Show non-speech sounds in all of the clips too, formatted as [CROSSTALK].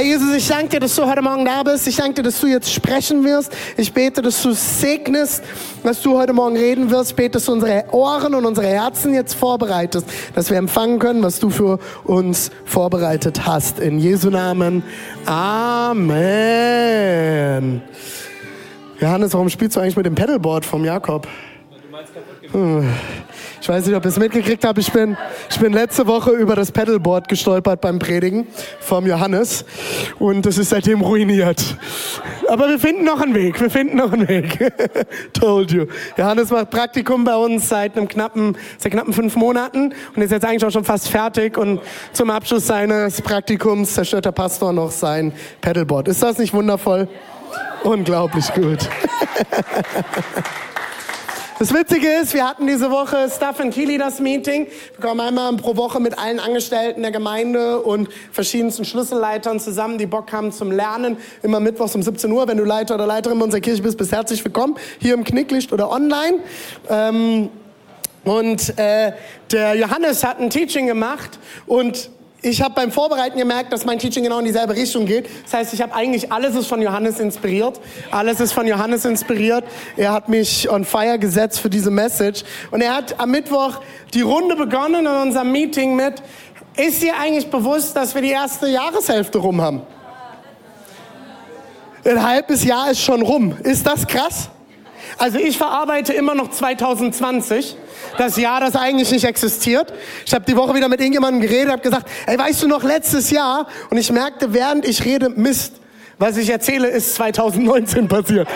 Herr Jesus, ich danke dir, dass du heute Morgen da bist. Ich danke dir, dass du jetzt sprechen wirst. Ich bete, dass du segnest, dass du heute Morgen reden wirst. Ich bete, dass du unsere Ohren und unsere Herzen jetzt vorbereitest, dass wir empfangen können, was du für uns vorbereitet hast. In Jesu Namen. Amen. Johannes, warum spielst du eigentlich mit dem Pedalboard vom Jakob? Hm. Ich weiß nicht, ob ihr es mitgekriegt habt. Ich bin, ich bin letzte Woche über das Pedalboard gestolpert beim Predigen vom Johannes und das ist seitdem ruiniert. Aber wir finden noch einen Weg. Wir finden noch einen Weg. [LAUGHS] Told you. Johannes macht Praktikum bei uns seit einem knappen, seit knappen fünf Monaten und ist jetzt eigentlich auch schon fast fertig und zum Abschluss seines Praktikums zerstört der Pastor noch sein Pedalboard. Ist das nicht wundervoll? Unglaublich gut. [LAUGHS] Das Witzige ist, wir hatten diese Woche Staff and Key Leaders Meeting. Wir kommen einmal pro Woche mit allen Angestellten der Gemeinde und verschiedensten Schlüsselleitern zusammen, die Bock haben zum Lernen. Immer mittwochs um 17 Uhr. Wenn du Leiter oder Leiterin unserer Kirche bist, bist herzlich willkommen. Hier im Knicklicht oder online. Ähm, und äh, der Johannes hat ein Teaching gemacht und ich habe beim Vorbereiten gemerkt, dass mein Teaching genau in dieselbe Richtung geht. Das heißt, ich habe eigentlich alles ist von Johannes inspiriert. Alles ist von Johannes inspiriert. Er hat mich on fire gesetzt für diese Message. Und er hat am Mittwoch die Runde begonnen in unserem Meeting mit, ist dir eigentlich bewusst, dass wir die erste Jahreshälfte rum haben? Ein halbes Jahr ist schon rum. Ist das krass? Also ich verarbeite immer noch 2020, das Jahr, das eigentlich nicht existiert. Ich habe die Woche wieder mit irgendjemandem geredet, habe gesagt, ey, weißt du noch letztes Jahr? Und ich merkte, während ich rede, Mist, was ich erzähle, ist 2019 passiert.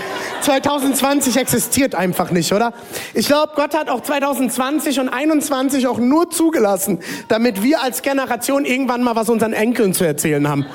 2020 existiert einfach nicht, oder? Ich glaube, Gott hat auch 2020 und 21 auch nur zugelassen, damit wir als Generation irgendwann mal was unseren Enkeln zu erzählen haben.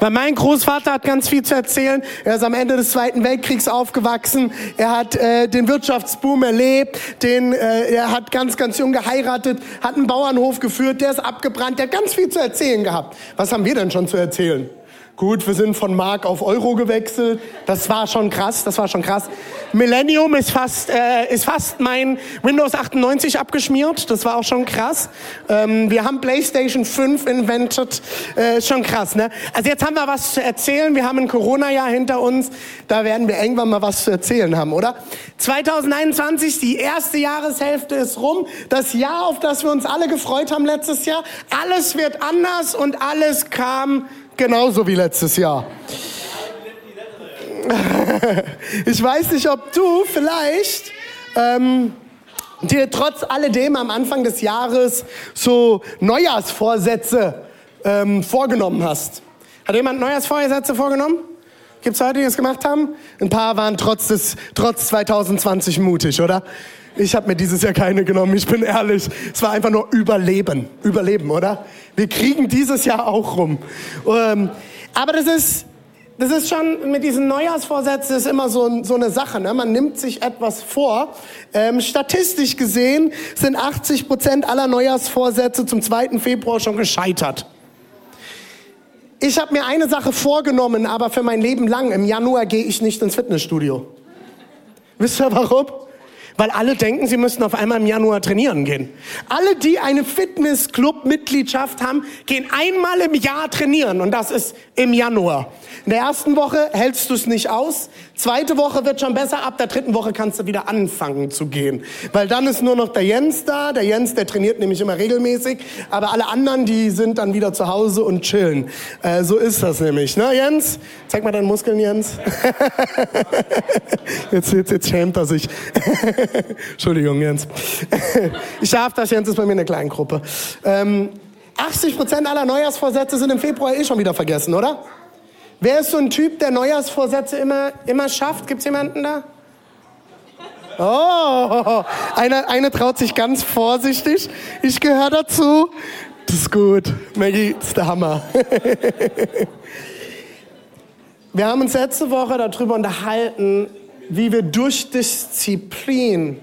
Weil mein Großvater hat ganz viel zu erzählen. Er ist am Ende des Zweiten Weltkriegs aufgewachsen. Er hat äh, den Wirtschaftsboom erlebt. Den, äh, er hat ganz, ganz jung geheiratet, hat einen Bauernhof geführt. Der ist abgebrannt. Der hat ganz viel zu erzählen gehabt. Was haben wir denn schon zu erzählen? Gut, wir sind von Mark auf Euro gewechselt. Das war schon krass, das war schon krass. Millennium ist fast, äh, ist fast mein Windows 98 abgeschmiert. Das war auch schon krass. Ähm, wir haben PlayStation 5 invented. Äh, schon krass, ne? Also jetzt haben wir was zu erzählen. Wir haben ein Corona-Jahr hinter uns. Da werden wir irgendwann mal was zu erzählen haben, oder? 2021, die erste Jahreshälfte ist rum. Das Jahr, auf das wir uns alle gefreut haben letztes Jahr. Alles wird anders und alles kam genauso wie letztes Jahr. [LAUGHS] Ich weiß nicht, ob du vielleicht ähm, dir trotz alledem am Anfang des Jahres so Neujahrsvorsätze ähm, vorgenommen hast. Hat jemand Neujahrsvorsätze vorgenommen? Gibt es Leute, die das gemacht haben? Ein paar waren trotz, des, trotz 2020 mutig, oder? Ich habe mir dieses Jahr keine genommen, ich bin ehrlich. Es war einfach nur Überleben. Überleben, oder? Wir kriegen dieses Jahr auch rum. Ähm, aber das ist, das ist schon mit diesen Neujahrsvorsätzen ist immer so, so eine Sache. Ne? Man nimmt sich etwas vor. Ähm, statistisch gesehen sind 80 Prozent aller Neujahrsvorsätze zum 2. Februar schon gescheitert. Ich habe mir eine Sache vorgenommen, aber für mein Leben lang. Im Januar gehe ich nicht ins Fitnessstudio. Wisst ihr warum? Weil alle denken, sie müssen auf einmal im Januar trainieren gehen. Alle, die eine Fitnessclub-Mitgliedschaft haben, gehen einmal im Jahr trainieren und das ist im Januar. In der ersten Woche hältst du es nicht aus. Zweite Woche wird schon besser. Ab der dritten Woche kannst du wieder anfangen zu gehen. Weil dann ist nur noch der Jens da. Der Jens, der trainiert nämlich immer regelmäßig. Aber alle anderen, die sind dann wieder zu Hause und chillen. Äh, so ist das nämlich. Ne, Jens? Zeig mal deine Muskeln, Jens. [LAUGHS] jetzt, jetzt, jetzt schämt er sich. [LAUGHS] [LAUGHS] Entschuldigung, Jens. [LAUGHS] ich darf das, Jens ist bei mir eine Kleingruppe. Ähm, 80 Prozent aller Neujahrsvorsätze sind im Februar eh schon wieder vergessen, oder? Wer ist so ein Typ, der Neujahrsvorsätze immer, immer schafft? Gibt es jemanden da? Oh, [LAUGHS] eine, eine traut sich ganz vorsichtig. Ich gehöre dazu. Das ist gut. Maggie, das ist der Hammer. Wir haben uns letzte Woche darüber unterhalten, wie wir durch Disziplin,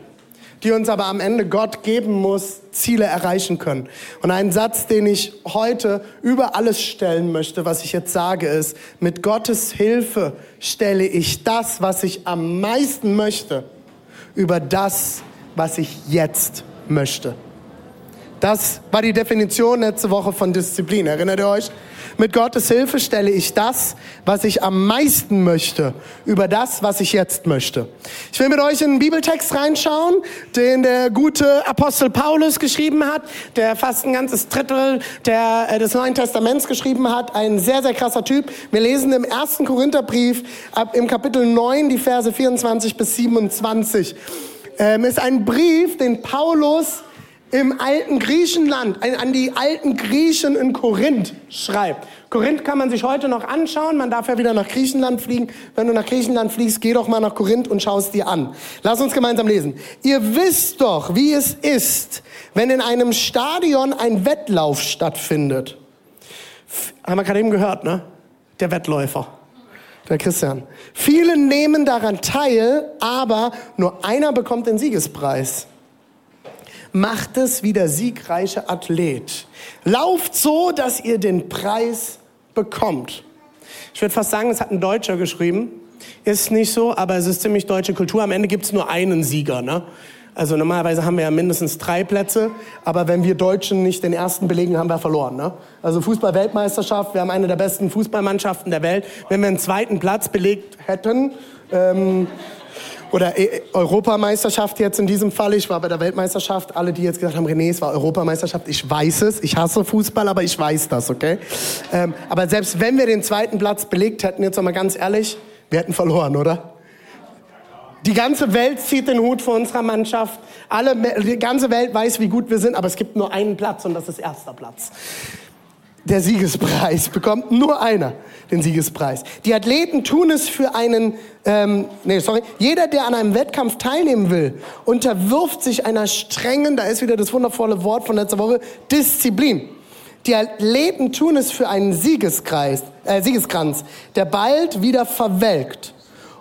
die uns aber am Ende Gott geben muss, Ziele erreichen können. Und ein Satz, den ich heute über alles stellen möchte, was ich jetzt sage, ist, mit Gottes Hilfe stelle ich das, was ich am meisten möchte, über das, was ich jetzt möchte. Das war die Definition letzte Woche von Disziplin. Erinnert ihr euch? Mit Gottes Hilfe stelle ich das, was ich am meisten möchte, über das, was ich jetzt möchte. Ich will mit euch in einen Bibeltext reinschauen, den der gute Apostel Paulus geschrieben hat, der fast ein ganzes Drittel der, äh, des Neuen Testaments geschrieben hat. Ein sehr, sehr krasser Typ. Wir lesen im ersten Korintherbrief ab im Kapitel 9 die Verse 24 bis 27. Ähm, ist ein Brief, den Paulus im alten Griechenland, an die alten Griechen in Korinth schreibt. Korinth kann man sich heute noch anschauen, man darf ja wieder nach Griechenland fliegen. Wenn du nach Griechenland fliegst, geh doch mal nach Korinth und schau es dir an. Lass uns gemeinsam lesen. Ihr wisst doch, wie es ist, wenn in einem Stadion ein Wettlauf stattfindet. Haben wir gerade eben gehört, ne? Der Wettläufer. Der Christian. Viele nehmen daran teil, aber nur einer bekommt den Siegespreis. Macht es wie der siegreiche Athlet. Lauft so, dass ihr den Preis bekommt. Ich würde fast sagen, es hat ein Deutscher geschrieben. Ist nicht so, aber es ist ziemlich deutsche Kultur. Am Ende gibt es nur einen Sieger. Ne? Also normalerweise haben wir ja mindestens drei Plätze, aber wenn wir Deutschen nicht den ersten belegen, haben wir verloren. Ne? Also Fußball-Weltmeisterschaft, wir haben eine der besten Fußballmannschaften der Welt. Wenn wir einen zweiten Platz belegt hätten, ähm, oder e- Europameisterschaft jetzt in diesem Fall. Ich war bei der Weltmeisterschaft. Alle, die jetzt gesagt haben, René, es war Europameisterschaft. Ich weiß es. Ich hasse Fußball, aber ich weiß das, okay? Ähm, aber selbst wenn wir den zweiten Platz belegt hätten, jetzt mal ganz ehrlich, wir hätten verloren, oder? Die ganze Welt zieht den Hut vor unserer Mannschaft. Alle, die ganze Welt weiß, wie gut wir sind, aber es gibt nur einen Platz und das ist erster Platz der Siegespreis, bekommt nur einer den Siegespreis. Die Athleten tun es für einen, ähm, nee, sorry, jeder, der an einem Wettkampf teilnehmen will, unterwirft sich einer strengen, da ist wieder das wundervolle Wort von letzter Woche, Disziplin. Die Athleten tun es für einen Siegeskreis, äh, Siegeskranz, der bald wieder verwelkt.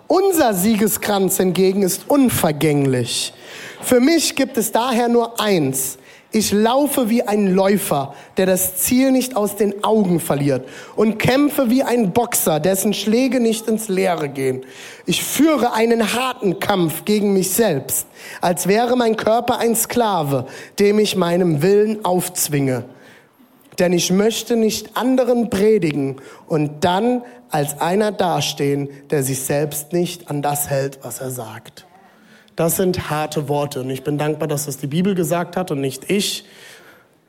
Unser Siegeskranz hingegen ist unvergänglich. Für mich gibt es daher nur eins, ich laufe wie ein Läufer, der das Ziel nicht aus den Augen verliert und kämpfe wie ein Boxer, dessen Schläge nicht ins Leere gehen. Ich führe einen harten Kampf gegen mich selbst, als wäre mein Körper ein Sklave, dem ich meinem Willen aufzwinge. Denn ich möchte nicht anderen predigen und dann als einer dastehen, der sich selbst nicht an das hält, was er sagt. Das sind harte Worte. Und ich bin dankbar, dass das die Bibel gesagt hat und nicht ich,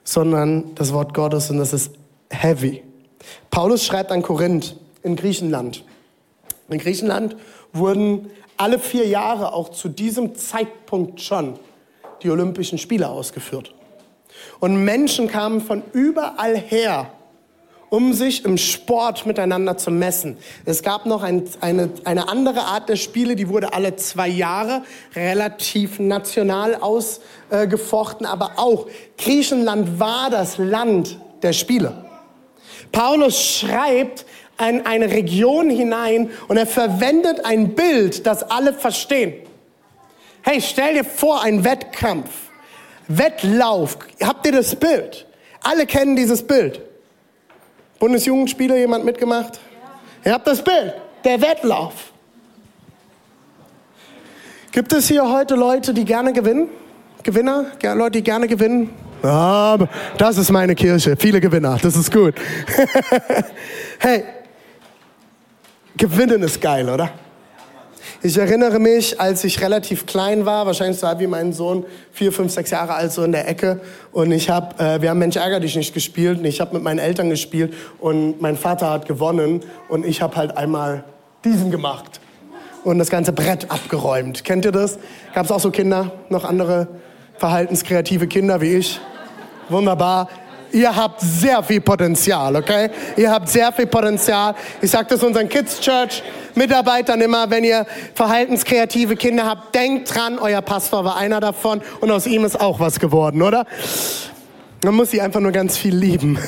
sondern das Wort Gottes und das ist heavy. Paulus schreibt an Korinth in Griechenland. In Griechenland wurden alle vier Jahre auch zu diesem Zeitpunkt schon die Olympischen Spiele ausgeführt. Und Menschen kamen von überall her, um sich im Sport miteinander zu messen. Es gab noch ein, eine, eine andere Art der Spiele, die wurde alle zwei Jahre relativ national ausgefochten, aber auch Griechenland war das Land der Spiele. Paulus schreibt in eine Region hinein und er verwendet ein Bild, das alle verstehen. Hey, stell dir vor, ein Wettkampf, Wettlauf. Habt ihr das Bild? Alle kennen dieses Bild. Bundesjugendspieler, jemand mitgemacht? Ja. Ihr habt das Bild, der Wettlauf. Gibt es hier heute Leute, die gerne gewinnen? Gewinner? Leute, die gerne gewinnen? Ja, das ist meine Kirche. Viele Gewinner. Das ist gut. [LAUGHS] hey, gewinnen ist geil, oder? Ich erinnere mich, als ich relativ klein war, wahrscheinlich so wie mein Sohn, vier, fünf, sechs Jahre alt, so in der Ecke. Und ich habe, äh, wir haben Mensch ärger dich nicht gespielt. Und ich habe mit meinen Eltern gespielt und mein Vater hat gewonnen und ich habe halt einmal diesen gemacht und das ganze Brett abgeräumt. Kennt ihr das? Gab es auch so Kinder, noch andere verhaltenskreative Kinder wie ich? Wunderbar. Ihr habt sehr viel Potenzial, okay? Ihr habt sehr viel Potenzial. Ich sage das unseren Kids Church Mitarbeitern immer, wenn ihr verhaltenskreative Kinder habt, denkt dran, euer Pastor war einer davon und aus ihm ist auch was geworden, oder? Man muss sie einfach nur ganz viel lieben.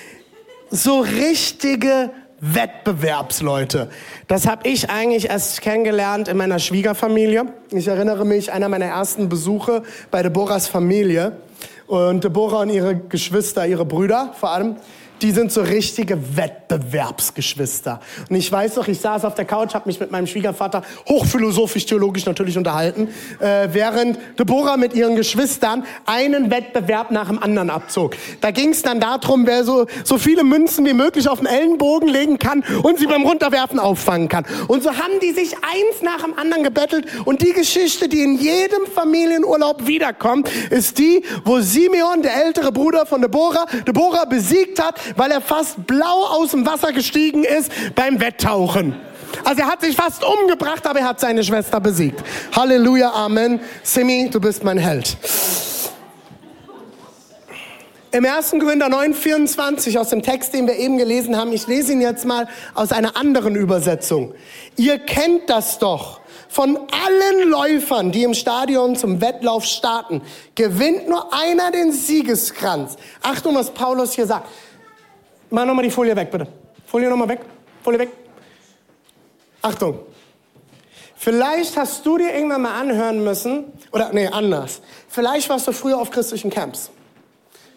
[LAUGHS] so richtige Wettbewerbsleute. Das habe ich eigentlich erst kennengelernt in meiner Schwiegerfamilie. Ich erinnere mich, einer meiner ersten Besuche bei Deborahs Familie. Und Deborah und ihre Geschwister, ihre Brüder vor allem, die sind so richtige Wettbewerbsgeschwister. Und ich weiß noch, ich saß auf der Couch, habe mich mit meinem Schwiegervater hochphilosophisch, theologisch natürlich unterhalten, äh, während Deborah mit ihren Geschwistern einen Wettbewerb nach dem anderen abzog. Da ging es dann darum, wer so, so viele Münzen wie möglich auf den Ellenbogen legen kann und sie beim Runterwerfen auffangen kann. Und so haben die sich eins nach dem anderen gebettelt. Und die Geschichte, die in jedem Familienurlaub wiederkommt, ist die, wo Simeon, der ältere Bruder von Deborah, Deborah besiegt hat, weil er fast blau aus dem Wasser gestiegen ist beim Wetttauchen. Also er hat sich fast umgebracht, aber er hat seine Schwester besiegt. Halleluja, Amen. Simi, du bist mein Held. Im 1. Korinther 9, 24 aus dem Text, den wir eben gelesen haben, ich lese ihn jetzt mal aus einer anderen Übersetzung. Ihr kennt das doch. Von allen Läufern, die im Stadion zum Wettlauf starten, gewinnt nur einer den Siegeskranz. Achtung, was Paulus hier sagt. Mach nochmal die Folie weg, bitte. Folie nochmal weg. Folie weg. Achtung. Vielleicht hast du dir irgendwann mal anhören müssen, oder nee, anders. Vielleicht warst du früher auf christlichen Camps.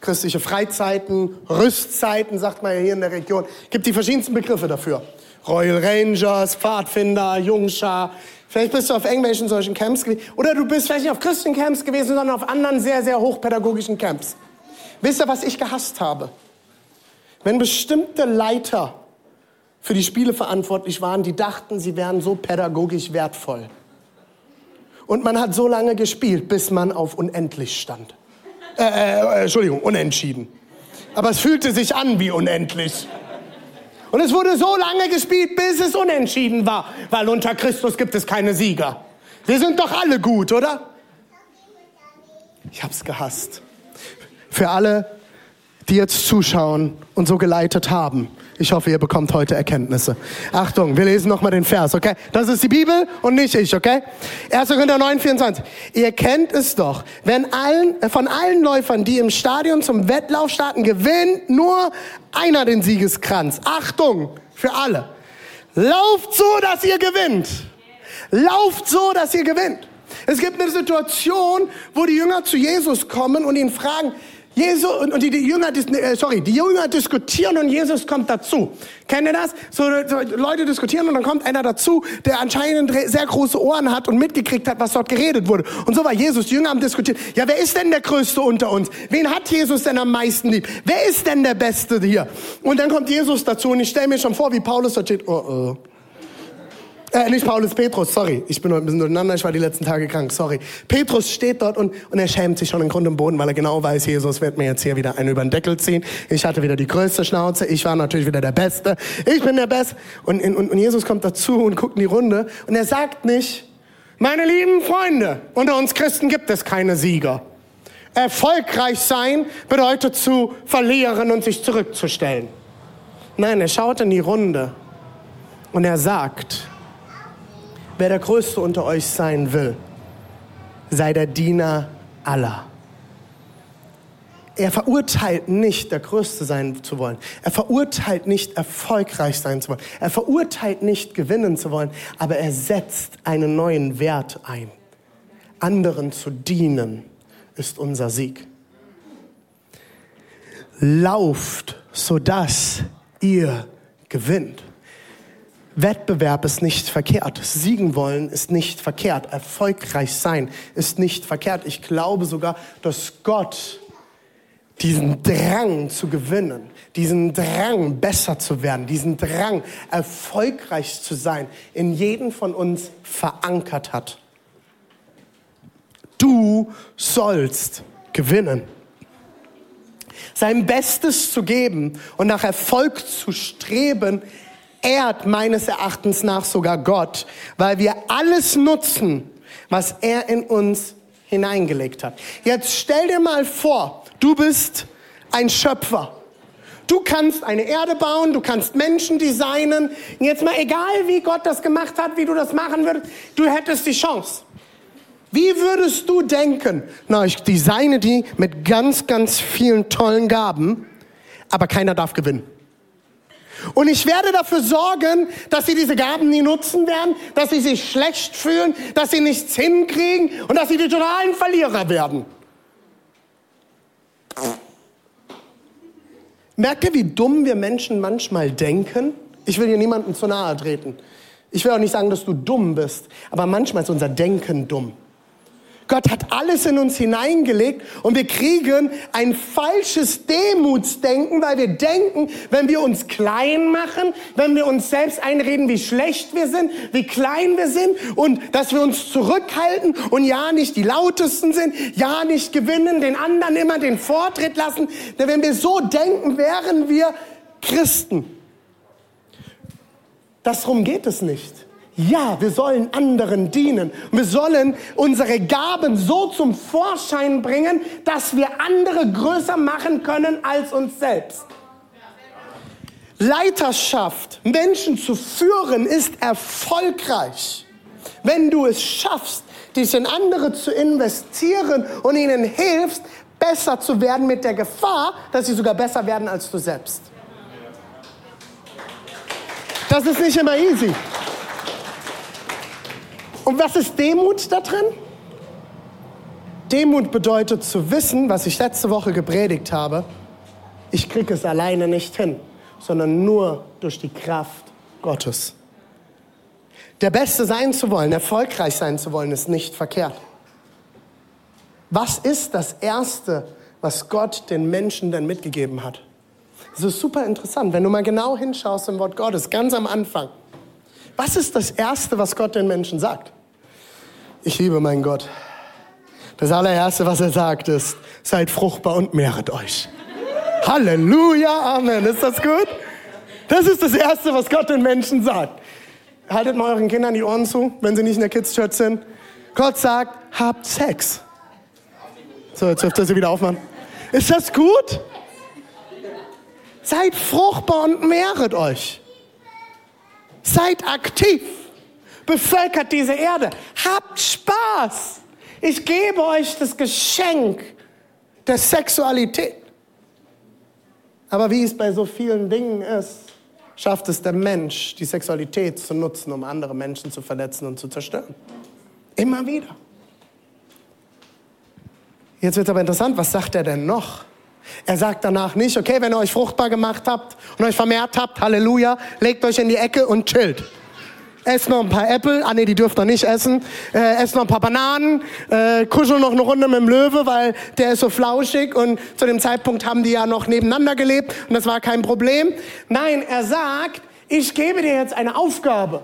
Christliche Freizeiten, Rüstzeiten, sagt man ja hier in der Region. Gibt die verschiedensten Begriffe dafür. Royal Rangers, Pfadfinder, Jungschar. Vielleicht bist du auf irgendwelchen solchen Camps gewesen. Oder du bist vielleicht nicht auf christlichen Camps gewesen, sondern auf anderen sehr, sehr hochpädagogischen Camps. Wisst ihr, was ich gehasst habe? Wenn bestimmte Leiter für die Spiele verantwortlich waren, die dachten, sie wären so pädagogisch wertvoll. Und man hat so lange gespielt, bis man auf unendlich stand. Äh, äh, Entschuldigung, unentschieden. Aber es fühlte sich an wie unendlich. Und es wurde so lange gespielt, bis es unentschieden war, weil unter Christus gibt es keine Sieger. Wir sind doch alle gut, oder? Ich hab's gehasst. Für alle, die jetzt zuschauen und so geleitet haben. Ich hoffe, ihr bekommt heute Erkenntnisse. Achtung, wir lesen nochmal den Vers, okay? Das ist die Bibel und nicht ich, okay? 1. Korinther 9, 24. Ihr kennt es doch, wenn allen, äh, von allen Läufern, die im Stadion zum Wettlauf starten, gewinnt nur einer den Siegeskranz. Achtung, für alle. Lauft so, dass ihr gewinnt. Lauft so, dass ihr gewinnt. Es gibt eine Situation, wo die Jünger zu Jesus kommen und ihn fragen, Jesus und die, die Jünger, äh, sorry, die Jünger diskutieren und Jesus kommt dazu. Kennt ihr das? So, so, Leute diskutieren und dann kommt einer dazu, der anscheinend sehr große Ohren hat und mitgekriegt hat, was dort geredet wurde. Und so war Jesus. Die Jünger haben diskutiert. Ja, wer ist denn der Größte unter uns? Wen hat Jesus denn am meisten lieb? Wer ist denn der Beste hier? Und dann kommt Jesus dazu und ich stelle mir schon vor, wie Paulus da steht. Oh, oh. Äh, nicht Paulus, Petrus, sorry. Ich bin heute ein bisschen durcheinander, ich war die letzten Tage krank, sorry. Petrus steht dort und, und er schämt sich schon im Grund und Boden, weil er genau weiß, Jesus wird mir jetzt hier wieder einen über den Deckel ziehen. Ich hatte wieder die größte Schnauze, ich war natürlich wieder der Beste. Ich bin der Beste. Und, und, und Jesus kommt dazu und guckt in die Runde und er sagt nicht, meine lieben Freunde, unter uns Christen gibt es keine Sieger. Erfolgreich sein bedeutet zu verlieren und sich zurückzustellen. Nein, er schaut in die Runde und er sagt, Wer der Größte unter euch sein will, sei der Diener aller. Er verurteilt nicht, der Größte sein zu wollen. Er verurteilt nicht, erfolgreich sein zu wollen. Er verurteilt nicht, gewinnen zu wollen. Aber er setzt einen neuen Wert ein. Anderen zu dienen ist unser Sieg. Lauft, sodass ihr gewinnt. Wettbewerb ist nicht verkehrt. Siegen wollen ist nicht verkehrt. Erfolgreich sein ist nicht verkehrt. Ich glaube sogar, dass Gott diesen Drang zu gewinnen, diesen Drang besser zu werden, diesen Drang erfolgreich zu sein, in jeden von uns verankert hat. Du sollst gewinnen. Sein Bestes zu geben und nach Erfolg zu streben, ehrt meines Erachtens nach sogar Gott, weil wir alles nutzen, was er in uns hineingelegt hat. Jetzt stell dir mal vor, du bist ein Schöpfer. Du kannst eine Erde bauen, du kannst Menschen designen. Jetzt mal egal, wie Gott das gemacht hat, wie du das machen würdest, du hättest die Chance. Wie würdest du denken? Na, ich designe die mit ganz, ganz vielen tollen Gaben, aber keiner darf gewinnen. Und ich werde dafür sorgen, dass sie diese Gaben nie nutzen werden, dass sie sich schlecht fühlen, dass sie nichts hinkriegen und dass sie die totalen Verlierer werden. Merkt ihr, wie dumm wir Menschen manchmal denken? Ich will hier niemandem zu nahe treten. Ich will auch nicht sagen, dass du dumm bist, aber manchmal ist unser Denken dumm. Gott hat alles in uns hineingelegt und wir kriegen ein falsches Demutsdenken, weil wir denken, wenn wir uns klein machen, wenn wir uns selbst einreden, wie schlecht wir sind, wie klein wir sind und dass wir uns zurückhalten und ja nicht die lautesten sind, ja nicht gewinnen, den anderen immer den Vortritt lassen. Denn wenn wir so denken, wären wir Christen. Darum geht es nicht. Ja, wir sollen anderen dienen. Wir sollen unsere Gaben so zum Vorschein bringen, dass wir andere größer machen können als uns selbst. Leiterschaft, Menschen zu führen, ist erfolgreich, wenn du es schaffst, dich in andere zu investieren und ihnen hilfst, besser zu werden mit der Gefahr, dass sie sogar besser werden als du selbst. Das ist nicht immer easy. Und was ist Demut da drin? Demut bedeutet zu wissen, was ich letzte Woche gepredigt habe, ich kriege es alleine nicht hin, sondern nur durch die Kraft Gottes. Der Beste sein zu wollen, erfolgreich sein zu wollen, ist nicht verkehrt. Was ist das Erste, was Gott den Menschen denn mitgegeben hat? Das ist super interessant, wenn du mal genau hinschaust im Wort Gottes, ganz am Anfang. Was ist das Erste, was Gott den Menschen sagt? Ich liebe meinen Gott. Das allererste, was er sagt, ist, seid fruchtbar und mehret euch. Halleluja, Amen. Ist das gut? Das ist das Erste, was Gott den Menschen sagt. Haltet mal euren Kindern die Ohren zu, wenn sie nicht in der Kids Church sind. Gott sagt, habt Sex. So, jetzt dürft ihr sie wieder aufmachen. Ist das gut? Seid fruchtbar und mehret euch. Seid aktiv bevölkert diese Erde. Habt Spaß. Ich gebe euch das Geschenk der Sexualität. Aber wie es bei so vielen Dingen ist, schafft es der Mensch, die Sexualität zu nutzen, um andere Menschen zu verletzen und zu zerstören. Immer wieder. Jetzt wird aber interessant, was sagt er denn noch? Er sagt danach nicht, okay, wenn ihr euch fruchtbar gemacht habt und euch vermehrt habt, Halleluja, legt euch in die Ecke und chillt ess noch ein paar Äpfel, ah nee, die dürft ihr nicht essen, äh, ess noch ein paar Bananen, äh, kuschel noch eine Runde mit dem Löwe, weil der ist so flauschig und zu dem Zeitpunkt haben die ja noch nebeneinander gelebt und das war kein Problem. Nein, er sagt, ich gebe dir jetzt eine Aufgabe.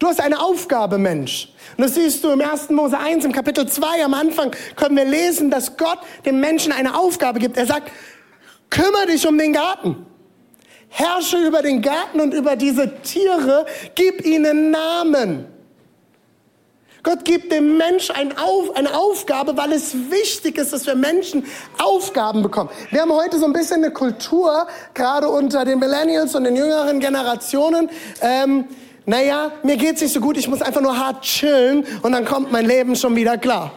Du hast eine Aufgabe, Mensch. Und das siehst du im 1. Mose 1, im Kapitel 2 am Anfang können wir lesen, dass Gott dem Menschen eine Aufgabe gibt. Er sagt, kümmere dich um den Garten. Herrsche über den Garten und über diese Tiere, gib ihnen Namen. Gott gibt dem Mensch eine, Auf, eine Aufgabe, weil es wichtig ist, dass wir Menschen Aufgaben bekommen. Wir haben heute so ein bisschen eine Kultur, gerade unter den Millennials und den jüngeren Generationen. Ähm, naja, mir geht's nicht so gut, ich muss einfach nur hart chillen und dann kommt mein Leben schon wieder klar.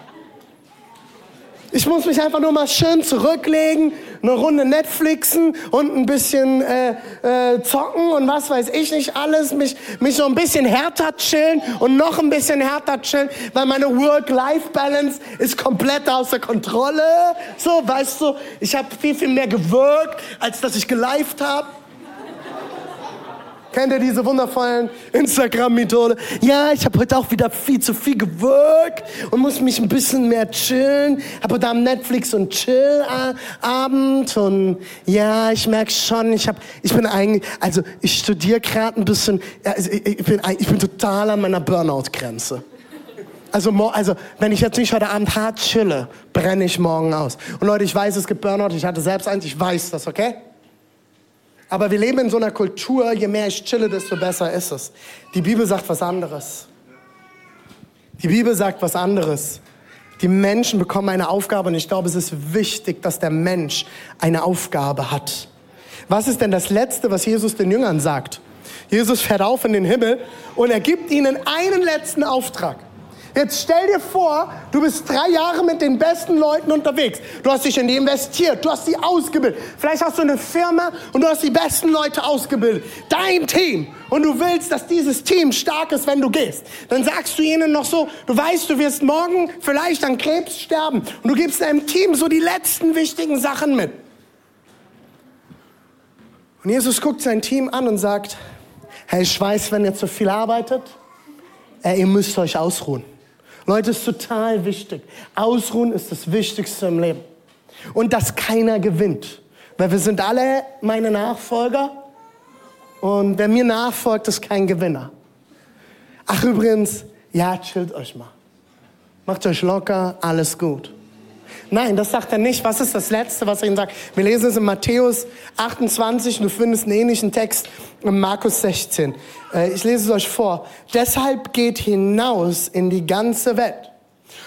Ich muss mich einfach nur mal schön zurücklegen, eine Runde Netflixen und ein bisschen äh, äh, zocken und was weiß ich nicht alles, mich, mich so ein bisschen härter chillen und noch ein bisschen härter chillen, weil meine Work-Life-Balance ist komplett außer Kontrolle. So, weißt du, ich habe viel, viel mehr gewirkt, als dass ich gelived habe. Kennt ihr diese wundervollen Instagram-Methode? Ja, ich habe heute auch wieder viel zu viel gewirkt und muss mich ein bisschen mehr chillen. Habe da am Netflix und Chill-Abend und ja, ich merke schon, ich habe, ich bin eigentlich, also ich studiere gerade ein bisschen, also ich, bin, ich bin total an meiner Burnout-Grenze. Also, also, wenn ich jetzt nicht heute Abend hart chille, brenne ich morgen aus. Und Leute, ich weiß, es gibt Burnout, ich hatte selbst eins, ich weiß das, okay? Aber wir leben in so einer Kultur, je mehr ich chille, desto besser ist es. Die Bibel sagt was anderes. Die Bibel sagt was anderes. Die Menschen bekommen eine Aufgabe und ich glaube, es ist wichtig, dass der Mensch eine Aufgabe hat. Was ist denn das Letzte, was Jesus den Jüngern sagt? Jesus fährt auf in den Himmel und er gibt ihnen einen letzten Auftrag. Jetzt stell dir vor, du bist drei Jahre mit den besten Leuten unterwegs. Du hast dich in die investiert, du hast sie ausgebildet. Vielleicht hast du eine Firma und du hast die besten Leute ausgebildet. Dein Team. Und du willst, dass dieses Team stark ist, wenn du gehst. Dann sagst du ihnen noch so, du weißt, du wirst morgen vielleicht an Krebs sterben. Und du gibst deinem Team so die letzten wichtigen Sachen mit. Und Jesus guckt sein Team an und sagt, hey, ich weiß, wenn ihr zu viel arbeitet, ihr müsst euch ausruhen. Leute, ist total wichtig. Ausruhen ist das Wichtigste im Leben. Und dass keiner gewinnt. Weil wir sind alle meine Nachfolger. Und wer mir nachfolgt, ist kein Gewinner. Ach übrigens, ja, chillt euch mal. Macht euch locker, alles gut. Nein, das sagt er nicht. Was ist das Letzte, was er ihnen sagt? Wir lesen es in Matthäus 28 und du findest einen ähnlichen Text in Markus 16. Äh, ich lese es euch vor. Deshalb geht hinaus in die ganze Welt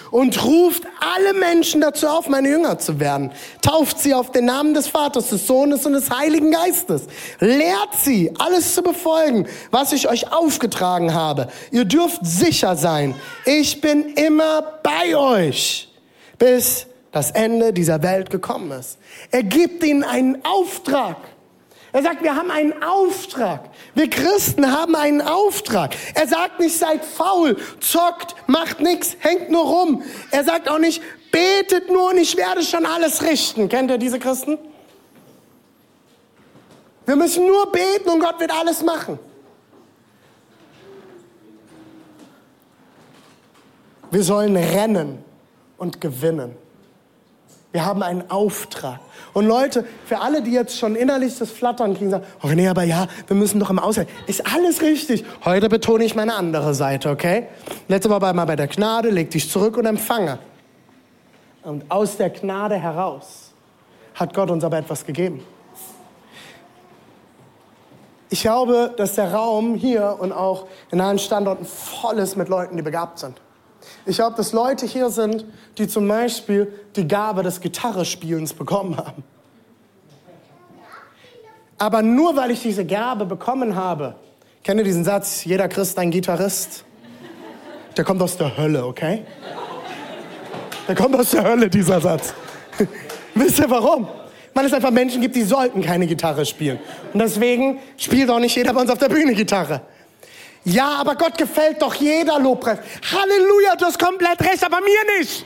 und ruft alle Menschen dazu auf, meine Jünger zu werden. Tauft sie auf den Namen des Vaters, des Sohnes und des Heiligen Geistes. Lehrt sie, alles zu befolgen, was ich euch aufgetragen habe. Ihr dürft sicher sein, ich bin immer bei euch, bis das Ende dieser Welt gekommen ist. Er gibt ihnen einen Auftrag. Er sagt, wir haben einen Auftrag. Wir Christen haben einen Auftrag. Er sagt nicht, seid faul, zockt, macht nichts, hängt nur rum. Er sagt auch nicht, betet nur und ich werde schon alles richten. Kennt ihr diese Christen? Wir müssen nur beten und Gott wird alles machen. Wir sollen rennen und gewinnen. Wir haben einen Auftrag. Und Leute, für alle, die jetzt schon innerlich das Flattern kriegen, sagen, oh nee, aber ja, wir müssen doch im Ausland. Ist alles richtig. Heute betone ich meine andere Seite, okay? Letztes Mal war mal bei der Gnade, leg dich zurück und empfange. Und aus der Gnade heraus hat Gott uns aber etwas gegeben. Ich glaube, dass der Raum hier und auch in allen Standorten voll ist mit Leuten, die begabt sind. Ich glaube, dass Leute hier sind, die zum Beispiel die Gabe des Gitarrespielens bekommen haben. Aber nur weil ich diese Gabe bekommen habe, kenne diesen Satz, jeder Christ ein Gitarrist. Der kommt aus der Hölle, okay? Der kommt aus der Hölle, dieser Satz. [LAUGHS] Wisst ihr warum? Weil es einfach Menschen gibt, die sollten keine Gitarre spielen. Und deswegen spielt auch nicht jeder bei uns auf der Bühne Gitarre. Ja, aber Gott gefällt doch jeder Lobpreis. Halleluja, du hast komplett recht, aber mir nicht.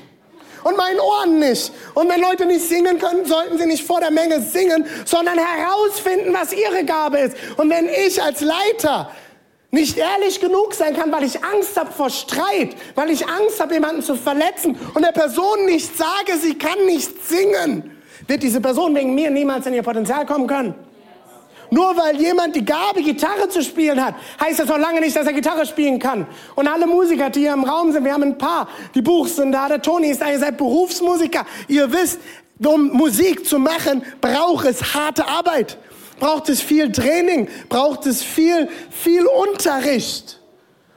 Und meinen Ohren nicht. Und wenn Leute nicht singen können, sollten sie nicht vor der Menge singen, sondern herausfinden, was ihre Gabe ist. Und wenn ich als Leiter nicht ehrlich genug sein kann, weil ich Angst habe vor Streit, weil ich Angst habe, jemanden zu verletzen und der Person nicht sage, sie kann nicht singen, wird diese Person wegen mir niemals in ihr Potenzial kommen können. Nur weil jemand die Gabe, Gitarre zu spielen hat, heißt das noch lange nicht, dass er Gitarre spielen kann. Und alle Musiker, die hier im Raum sind, wir haben ein paar, die Buchs sind da, der Toni ist da, ihr seid Berufsmusiker. Ihr wisst, um Musik zu machen, braucht es harte Arbeit. Braucht es viel Training, braucht es viel, viel Unterricht.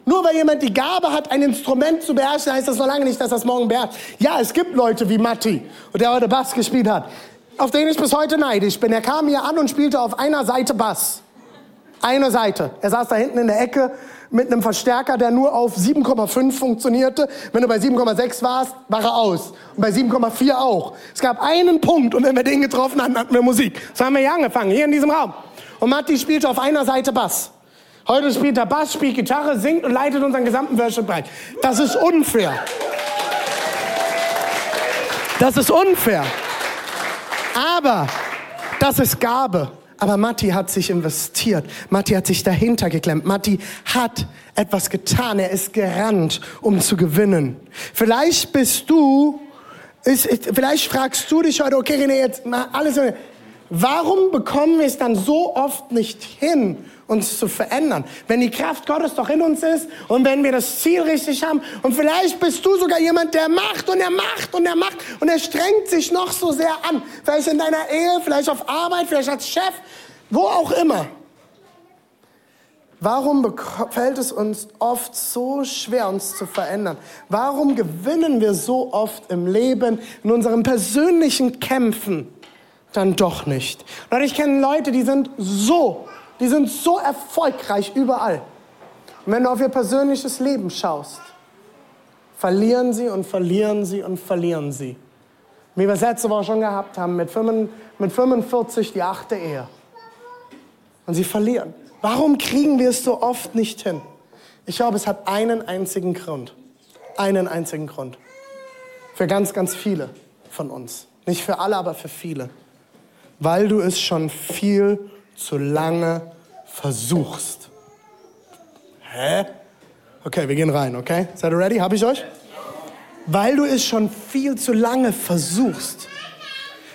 Nur weil jemand die Gabe hat, ein Instrument zu beherrschen, heißt das noch lange nicht, dass das morgen beherrscht. Ja, es gibt Leute wie Matti, der heute Bass gespielt hat auf den ich bis heute neidisch bin. Er kam hier an und spielte auf einer Seite Bass. Eine Seite. Er saß da hinten in der Ecke mit einem Verstärker, der nur auf 7,5 funktionierte. Wenn du bei 7,6 warst, war er aus. Und bei 7,4 auch. Es gab einen Punkt und wenn wir den getroffen hatten, hatten wir Musik. So haben wir hier angefangen, hier in diesem Raum. Und Matti spielte auf einer Seite Bass. Heute spielt er Bass, spielt Gitarre, singt und leitet unseren gesamten Worship-Bereich. Das ist unfair. Das ist unfair. Aber das ist Gabe. Aber Matti hat sich investiert. Matti hat sich dahinter geklemmt. Matti hat etwas getan. Er ist gerannt, um zu gewinnen. Vielleicht bist du, ist, ist, vielleicht fragst du dich heute, okay, René, jetzt mal alles. Warum bekommen wir es dann so oft nicht hin, uns zu verändern. Wenn die Kraft Gottes doch in uns ist und wenn wir das Ziel richtig haben und vielleicht bist du sogar jemand, der macht und er macht und er macht und er strengt sich noch so sehr an. Vielleicht in deiner Ehe, vielleicht auf Arbeit, vielleicht als Chef, wo auch immer. Warum fällt es uns oft so schwer, uns zu verändern? Warum gewinnen wir so oft im Leben, in unseren persönlichen Kämpfen, dann doch nicht? Und ich kenne Leute, die sind so die sind so erfolgreich überall. Und wenn du auf ihr persönliches Leben schaust, verlieren sie und verlieren sie und verlieren sie. Wie wir es letzte Woche schon gehabt haben, mit 45 die achte Ehe. Und sie verlieren. Warum kriegen wir es so oft nicht hin? Ich glaube, es hat einen einzigen Grund. Einen einzigen Grund. Für ganz, ganz viele von uns. Nicht für alle, aber für viele. Weil du es schon viel zu lange versuchst. Hä? Okay, wir gehen rein, okay? Seid ihr ready? Hab ich euch? Weil du es schon viel zu lange versuchst.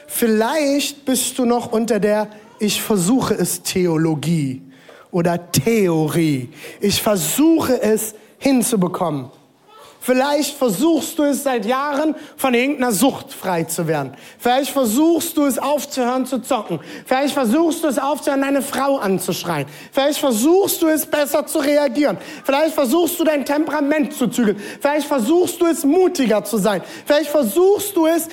Vielleicht bist du noch unter der Ich versuche es Theologie oder Theorie. Ich versuche es hinzubekommen. Vielleicht versuchst du es seit Jahren, von irgendeiner Sucht frei zu werden. Vielleicht versuchst du es aufzuhören zu zocken. Vielleicht versuchst du es aufzuhören, deine Frau anzuschreien. Vielleicht versuchst du es besser zu reagieren. Vielleicht versuchst du dein Temperament zu zügeln. Vielleicht versuchst du es mutiger zu sein. Vielleicht versuchst du es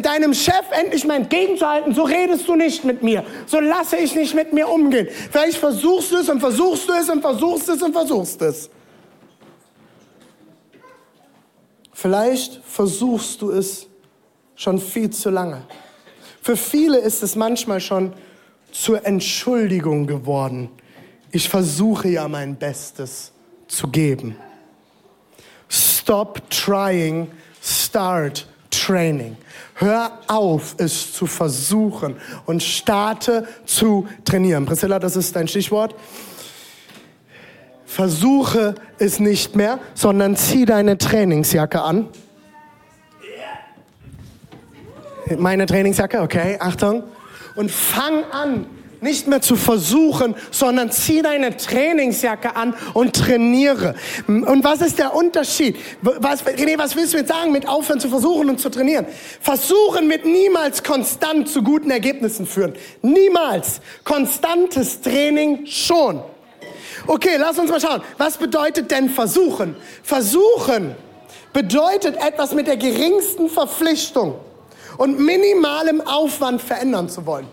deinem Chef endlich mal entgegenzuhalten. So redest du nicht mit mir. So lasse ich nicht mit mir umgehen. Vielleicht versuchst du es und versuchst du es und versuchst es und versuchst es. Vielleicht versuchst du es schon viel zu lange. Für viele ist es manchmal schon zur Entschuldigung geworden. Ich versuche ja mein Bestes zu geben. Stop trying, start training. Hör auf, es zu versuchen und starte zu trainieren. Priscilla, das ist dein Stichwort versuche es nicht mehr, sondern zieh deine Trainingsjacke an. Meine Trainingsjacke, okay, Achtung. Und fang an, nicht mehr zu versuchen, sondern zieh deine Trainingsjacke an und trainiere. Und was ist der Unterschied? Was, René, was willst du jetzt sagen mit aufhören zu versuchen und zu trainieren? Versuchen wird niemals konstant zu guten Ergebnissen führen. Niemals. Konstantes Training schon. Okay, lass uns mal schauen. Was bedeutet denn versuchen? Versuchen bedeutet etwas mit der geringsten Verpflichtung und minimalem Aufwand verändern zu wollen.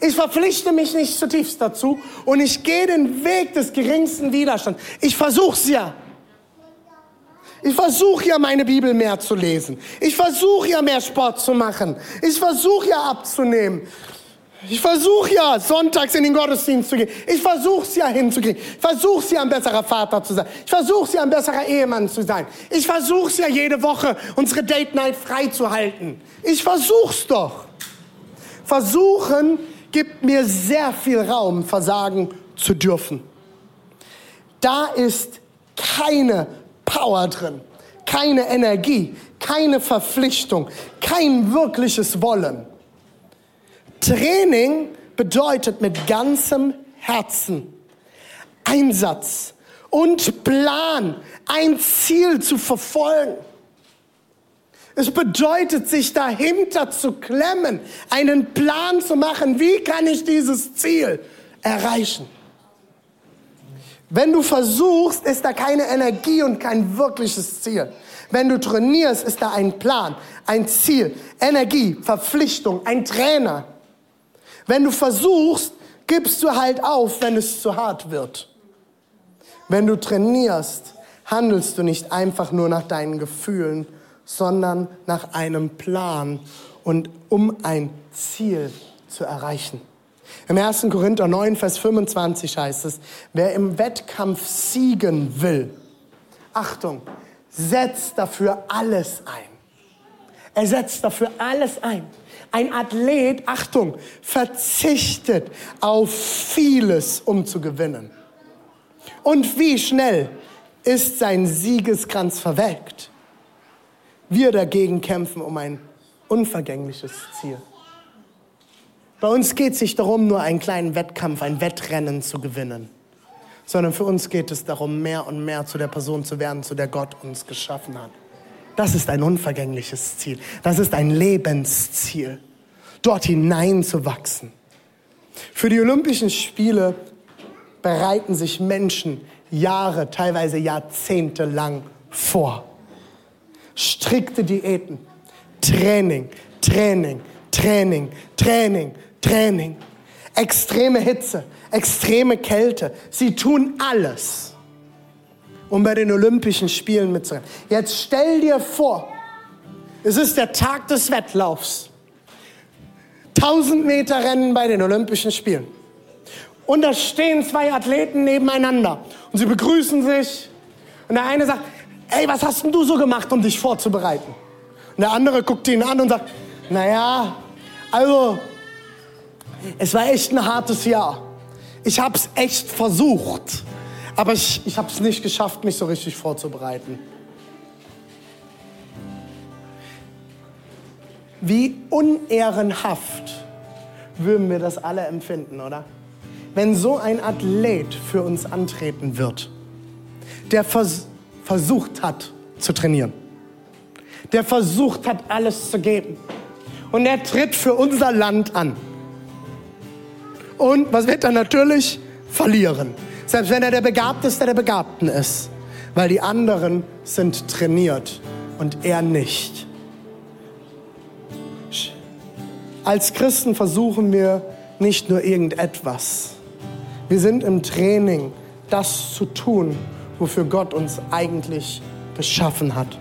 Ich verpflichte mich nicht zutiefst dazu und ich gehe den Weg des geringsten Widerstands. Ich versuche es ja. Ich versuche ja meine Bibel mehr zu lesen. Ich versuche ja mehr Sport zu machen. Ich versuche ja abzunehmen. Ich versuche ja, sonntags in den Gottesdienst zu gehen. Ich versuche es ja hinzukriegen. Ich versuche es ja, ein besserer Vater zu sein. Ich versuche es ja, ein besserer Ehemann zu sein. Ich versuche es ja, jede Woche unsere Date Night frei zu halten. Ich versuche es doch. Versuchen gibt mir sehr viel Raum, versagen zu dürfen. Da ist keine Power drin, keine Energie, keine Verpflichtung, kein wirkliches Wollen. Training bedeutet mit ganzem Herzen Einsatz und Plan, ein Ziel zu verfolgen. Es bedeutet, sich dahinter zu klemmen, einen Plan zu machen, wie kann ich dieses Ziel erreichen. Wenn du versuchst, ist da keine Energie und kein wirkliches Ziel. Wenn du trainierst, ist da ein Plan, ein Ziel, Energie, Verpflichtung, ein Trainer. Wenn du versuchst, gibst du halt auf, wenn es zu hart wird. Wenn du trainierst, handelst du nicht einfach nur nach deinen Gefühlen, sondern nach einem Plan und um ein Ziel zu erreichen. Im 1. Korinther 9, Vers 25 heißt es, wer im Wettkampf siegen will, Achtung, setzt dafür alles ein. Er setzt dafür alles ein. Ein Athlet, Achtung, verzichtet auf vieles, um zu gewinnen. Und wie schnell ist sein Siegeskranz verwelkt? Wir dagegen kämpfen um ein unvergängliches Ziel. Bei uns geht es nicht darum, nur einen kleinen Wettkampf, ein Wettrennen zu gewinnen, sondern für uns geht es darum, mehr und mehr zu der Person zu werden, zu der Gott uns geschaffen hat. Das ist ein unvergängliches Ziel. Das ist ein Lebensziel, dort hineinzuwachsen. Für die Olympischen Spiele bereiten sich Menschen Jahre, teilweise Jahrzehnte lang vor. Strikte Diäten, Training, Training, Training, Training, Training, extreme Hitze, extreme Kälte. Sie tun alles um bei den Olympischen Spielen mitzurennen. Jetzt stell dir vor, es ist der Tag des Wettlaufs. 1000 Meter Rennen bei den Olympischen Spielen. Und da stehen zwei Athleten nebeneinander und sie begrüßen sich. Und der eine sagt, ey, was hast denn du so gemacht, um dich vorzubereiten? Und der andere guckt ihn an und sagt, naja, also, es war echt ein hartes Jahr. Ich habe es echt versucht, aber ich, ich habe es nicht geschafft, mich so richtig vorzubereiten. Wie unehrenhaft würden wir das alle empfinden, oder? Wenn so ein Athlet für uns antreten wird, der vers versucht hat zu trainieren, der versucht hat, alles zu geben und er tritt für unser Land an. Und was wird er natürlich? Verlieren. Selbst wenn er der Begabteste der Begabten ist. Weil die anderen sind trainiert und er nicht. Als Christen versuchen wir nicht nur irgendetwas. Wir sind im Training, das zu tun, wofür Gott uns eigentlich geschaffen hat.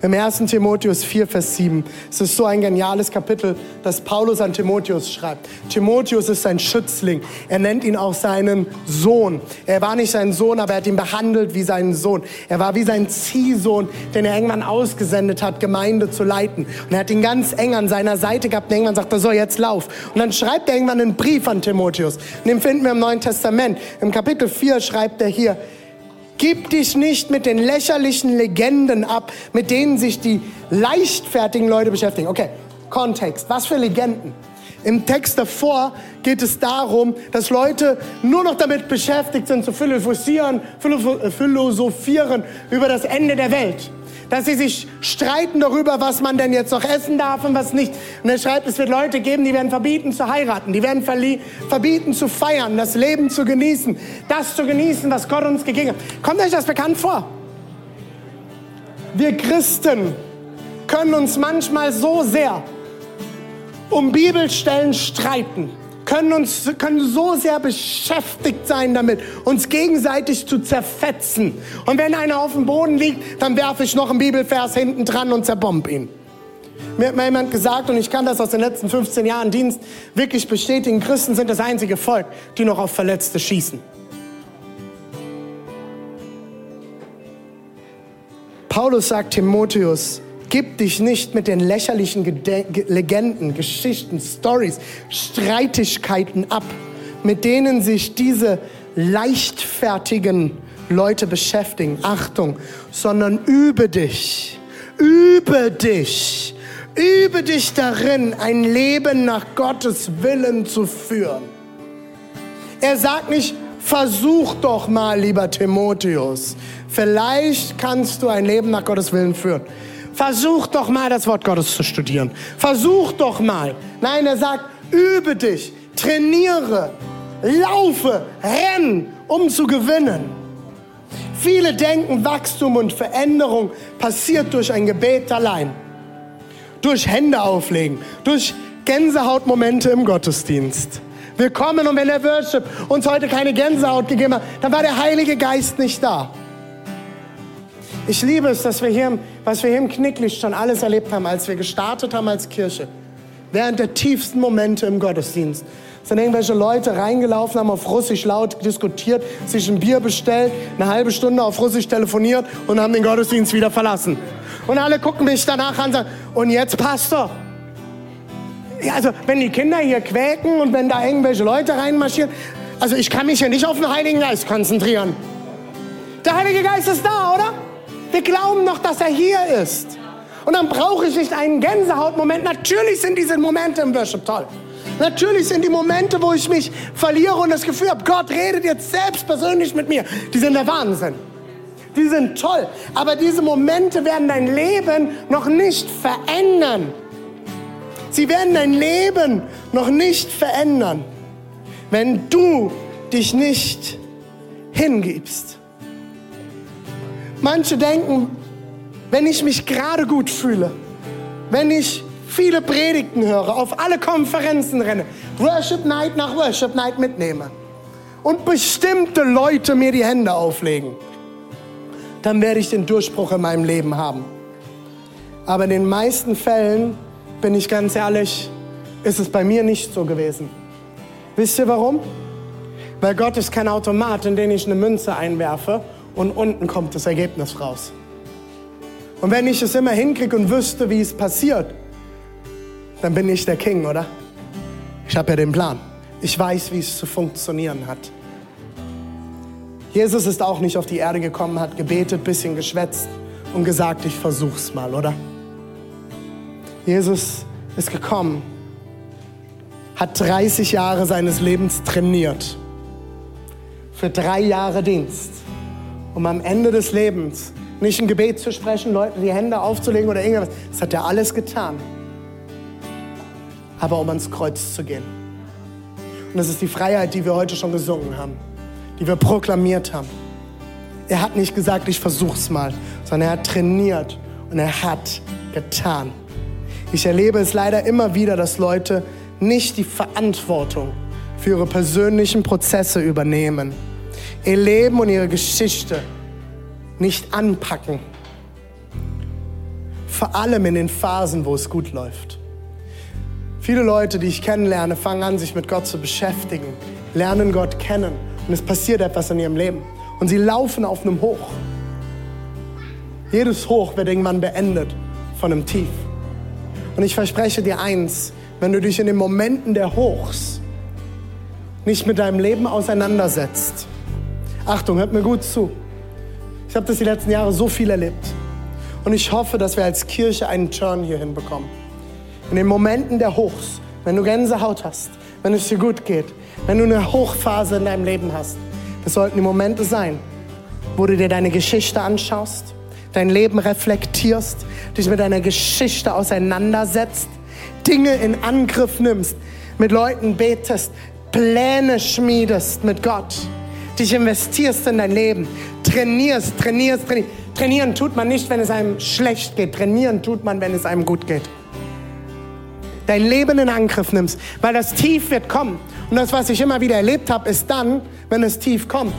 Im 1. Timotheus 4, Vers 7. Es ist so ein geniales Kapitel, das Paulus an Timotheus schreibt. Timotheus ist sein Schützling. Er nennt ihn auch seinen Sohn. Er war nicht sein Sohn, aber er hat ihn behandelt wie seinen Sohn. Er war wie sein Ziehsohn, den er irgendwann ausgesendet hat, Gemeinde zu leiten. Und er hat ihn ganz eng an seiner Seite gehabt. Und irgendwann sagt er, so, jetzt lauf. Und dann schreibt er irgendwann einen Brief an Timotheus. Und den finden wir im Neuen Testament. Im Kapitel 4 schreibt er hier, Gib dich nicht mit den lächerlichen Legenden ab, mit denen sich die leichtfertigen Leute beschäftigen. Okay, Kontext. Was für Legenden? Im Text davor geht es darum, dass Leute nur noch damit beschäftigt sind, zu philosophieren, philosophieren über das Ende der Welt dass sie sich streiten darüber, was man denn jetzt noch essen darf und was nicht. Und er schreibt, es wird Leute geben, die werden verbieten zu heiraten, die werden verbieten zu feiern, das Leben zu genießen, das zu genießen, was Gott uns gegeben hat. Kommt euch das bekannt vor? Wir Christen können uns manchmal so sehr um Bibelstellen streiten können, uns, können so sehr beschäftigt sein damit, uns gegenseitig zu zerfetzen. Und wenn einer auf dem Boden liegt, dann werfe ich noch einen Bibelvers hinten dran und zerbomb ihn. Mir hat mal jemand gesagt, und ich kann das aus den letzten 15 Jahren Dienst wirklich bestätigen, Christen sind das einzige Volk, die noch auf Verletzte schießen. Paulus sagt Timotheus, Gib dich nicht mit den lächerlichen Gede Legenden, Geschichten, Stories, Streitigkeiten ab, mit denen sich diese leichtfertigen Leute beschäftigen. Achtung, sondern übe dich, übe dich, übe dich darin, ein Leben nach Gottes Willen zu führen. Er sagt nicht, versuch doch mal, lieber Timotheus, vielleicht kannst du ein Leben nach Gottes Willen führen. Versuch doch mal das Wort Gottes zu studieren. Versuch doch mal. Nein, er sagt, übe dich, trainiere, laufe, renn, um zu gewinnen. Viele denken, Wachstum und Veränderung passiert durch ein Gebet allein. Durch Hände auflegen, durch Gänsehautmomente im Gottesdienst. Wir kommen und wenn der Worship uns heute keine Gänsehaut gegeben hat, dann war der Heilige Geist nicht da. Ich liebe es, dass wir hier, was wir hier im Knicklicht schon alles erlebt haben, als wir gestartet haben als Kirche. Während der tiefsten Momente im Gottesdienst sind irgendwelche Leute reingelaufen, haben auf Russisch laut diskutiert, sich ein Bier bestellt, eine halbe Stunde auf Russisch telefoniert und haben den Gottesdienst wieder verlassen. Und alle gucken mich danach an und sagen, und jetzt Pastor? Ja, also wenn die Kinder hier quäken und wenn da irgendwelche Leute reinmarschieren, also ich kann mich ja nicht auf den Heiligen Geist konzentrieren. Der Heilige Geist ist da, oder? Wir glauben noch, dass er hier ist. Und dann brauche ich nicht einen Gänsehautmoment. Natürlich sind diese Momente im Worship toll. Natürlich sind die Momente, wo ich mich verliere und das Gefühl habe, Gott redet jetzt selbst persönlich mit mir. Die sind der Wahnsinn. Die sind toll. Aber diese Momente werden dein Leben noch nicht verändern. Sie werden dein Leben noch nicht verändern, wenn du dich nicht hingibst. Manche denken, wenn ich mich gerade gut fühle, wenn ich viele Predigten höre, auf alle Konferenzen renne, Worship Night nach Worship Night mitnehme und bestimmte Leute mir die Hände auflegen, dann werde ich den Durchbruch in meinem Leben haben. Aber in den meisten Fällen, bin ich ganz ehrlich, ist es bei mir nicht so gewesen. Wisst ihr warum? Weil Gott ist kein Automat, in den ich eine Münze einwerfe und unten kommt das Ergebnis raus. Und wenn ich es immer hinkriege und wüsste, wie es passiert, dann bin ich der King, oder? Ich habe ja den Plan. Ich weiß, wie es zu funktionieren hat. Jesus ist auch nicht auf die Erde gekommen, hat gebetet, bisschen geschwätzt und gesagt, ich versuch's mal, oder? Jesus ist gekommen, hat 30 Jahre seines Lebens trainiert. Für drei Jahre Dienst. Um am Ende des Lebens nicht ein Gebet zu sprechen, Leuten die Hände aufzulegen oder irgendwas. Das hat er alles getan. Aber um ans Kreuz zu gehen. Und das ist die Freiheit, die wir heute schon gesungen haben, die wir proklamiert haben. Er hat nicht gesagt, ich versuch's mal, sondern er hat trainiert und er hat getan. Ich erlebe es leider immer wieder, dass Leute nicht die Verantwortung für ihre persönlichen Prozesse übernehmen, ihr Leben und ihre Geschichte nicht anpacken. Vor allem in den Phasen, wo es gut läuft. Viele Leute, die ich kennenlerne, fangen an, sich mit Gott zu beschäftigen, lernen Gott kennen und es passiert etwas in ihrem Leben. Und sie laufen auf einem Hoch. Jedes Hoch wird irgendwann beendet von einem Tief. Und ich verspreche dir eins, wenn du dich in den Momenten der Hochs nicht mit deinem Leben auseinandersetzt. Achtung, hört mir gut zu. Ich habe das die letzten Jahre so viel erlebt. Und ich hoffe, dass wir als Kirche einen Turn hier hinbekommen. In den Momenten der Hochs, wenn du Gänsehaut hast, wenn es dir gut geht, wenn du eine Hochphase in deinem Leben hast, das sollten die Momente sein, wo du dir deine Geschichte anschaust, dein Leben reflektierst, dich mit deiner Geschichte auseinandersetzt, Dinge in Angriff nimmst, mit Leuten betest, Pläne schmiedest mit Gott, dich investierst in dein Leben, trainierst, trainierst, trainierst. Trainieren tut man nicht, wenn es einem schlecht geht. Trainieren tut man, wenn es einem gut geht. Dein Leben in Angriff nimmst, weil das Tief wird kommen. Und das, was ich immer wieder erlebt habe, ist dann, wenn es tief kommt.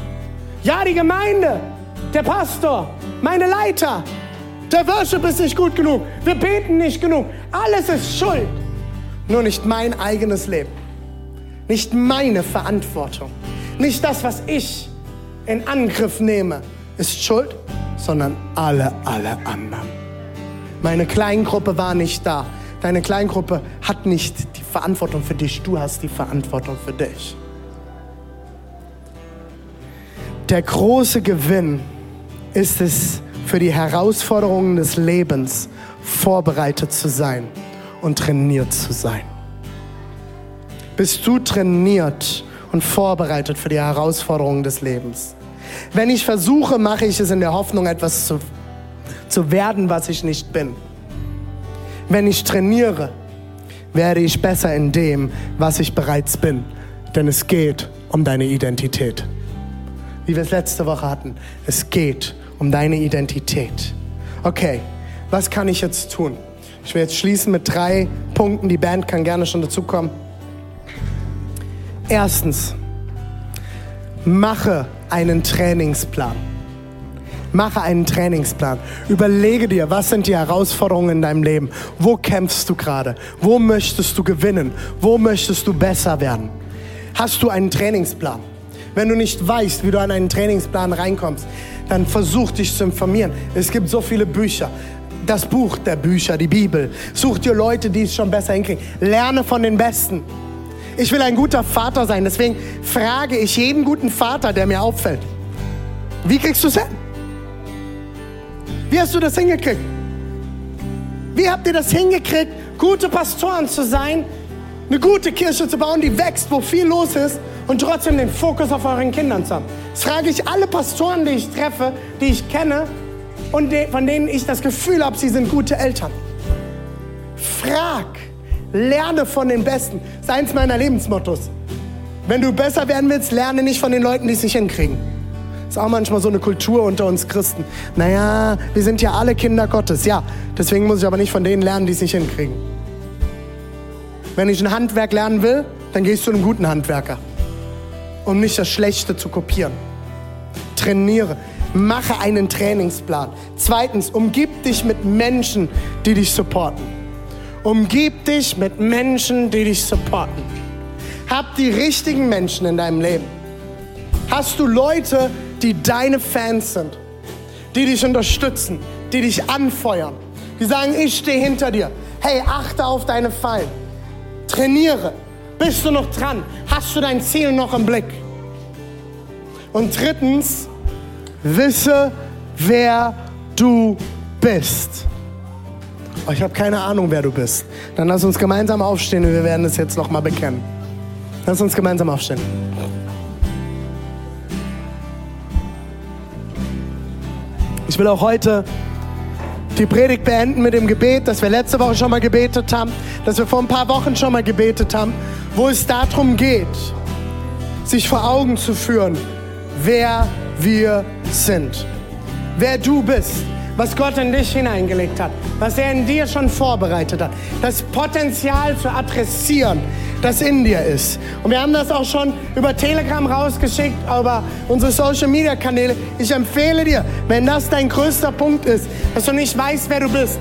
Ja, die Gemeinde, der Pastor, meine Leiter, der Worship ist nicht gut genug. Wir beten nicht genug. Alles ist Schuld. Nur nicht mein eigenes Leben. Nicht meine Verantwortung. Nicht das, was ich in Angriff nehme, ist Schuld, sondern alle, alle anderen. Meine Kleingruppe war nicht da. Deine Kleingruppe hat nicht die Verantwortung für dich. Du hast die Verantwortung für dich. Der große Gewinn ist es, für die Herausforderungen des Lebens vorbereitet zu sein und trainiert zu sein. Bist du trainiert und vorbereitet für die Herausforderungen des Lebens? Wenn ich versuche, mache ich es in der Hoffnung, etwas zu, zu werden, was ich nicht bin. Wenn ich trainiere, werde ich besser in dem, was ich bereits bin. Denn es geht um deine Identität. Wie wir es letzte Woche hatten. Es geht um deine Identität. Okay, was kann ich jetzt tun? Ich will jetzt schließen mit drei Punkten. Die Band kann gerne schon dazukommen. Erstens, mache einen Trainingsplan. Mache einen Trainingsplan. Überlege dir, was sind die Herausforderungen in deinem Leben? Wo kämpfst du gerade? Wo möchtest du gewinnen? Wo möchtest du besser werden? Hast du einen Trainingsplan? Wenn du nicht weißt, wie du an einen Trainingsplan reinkommst, dann versuch dich zu informieren. Es gibt so viele Bücher. Das Buch der Bücher, die Bibel. Such dir Leute, die es schon besser hinkriegen. Lerne von den Besten. Ich will ein guter Vater sein, deswegen frage ich jeden guten Vater, der mir auffällt. Wie kriegst du es hin? Wie hast du das hingekriegt? Wie habt ihr das hingekriegt, gute Pastoren zu sein, eine gute Kirche zu bauen, die wächst, wo viel los ist und trotzdem den Fokus auf euren Kindern zu haben? Das frage ich alle Pastoren, die ich treffe, die ich kenne und von denen ich das Gefühl habe, sie sind gute Eltern. Frag, lerne von den Besten. Das ist eins meiner Lebensmottos. Wenn du besser werden willst, lerne nicht von den Leuten, die es nicht hinkriegen. Das ist auch manchmal so eine Kultur unter uns Christen. Naja, wir sind ja alle Kinder Gottes. Ja, deswegen muss ich aber nicht von denen lernen, die es nicht hinkriegen. Wenn ich ein Handwerk lernen will, dann gehst du zu einem guten Handwerker um nicht das Schlechte zu kopieren. Trainiere. mache einen Trainingsplan. Zweitens, umgib dich mit Menschen, die dich supporten. Umgib dich mit Menschen, die dich supporten. Hab die richtigen Menschen in deinem Leben. Hast du Leute, die deine Fans sind, die dich unterstützen, die dich anfeuern, die sagen, ich stehe hinter dir. Hey, achte auf deine Fallen. Trainiere. Bist du noch dran? Hast du dein Ziel noch im Blick? Und drittens, wisse, wer du bist. Oh, ich habe keine Ahnung, wer du bist. Dann lass uns gemeinsam aufstehen und wir werden es jetzt noch mal bekennen. Lass uns gemeinsam aufstehen. Ich will auch heute die Predigt beenden mit dem Gebet, das wir letzte Woche schon mal gebetet haben, das wir vor ein paar Wochen schon mal gebetet haben, wo es darum geht, sich vor Augen zu führen, wer wir sind, wer du bist, was Gott in dich hineingelegt hat, was er in dir schon vorbereitet hat, das Potenzial zu adressieren, das in dir ist. Und wir haben das auch schon über Telegram rausgeschickt, über unsere Social Media Kanäle. Ich empfehle dir, wenn das dein größter Punkt ist, dass du nicht weißt, wer du bist,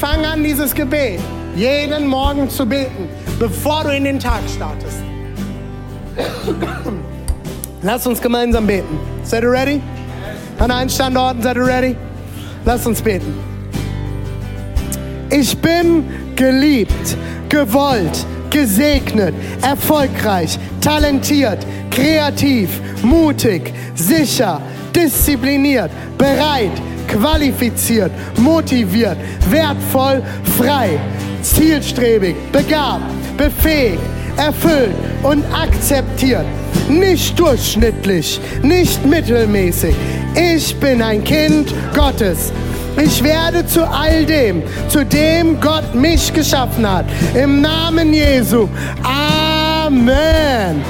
fang an, dieses Gebet jeden Morgen zu beten, bevor du in den Tag startest. Lass uns gemeinsam beten. Seid ihr ready? An allen Standorten, seid ihr ready? Lass uns beten. Ich bin geliebt, gewollt, gesegnet, erfolgreich, talentiert, kreativ, mutig, sicher, diszipliniert, bereit, qualifiziert, motiviert, wertvoll, frei, zielstrebig, begabt, befähigt, erfüllt und akzeptiert. Nicht durchschnittlich, nicht mittelmäßig. Ich bin ein Kind Gottes. Ich werde zu all dem, zu dem Gott mich geschaffen hat. Im Namen Jesu. Amen.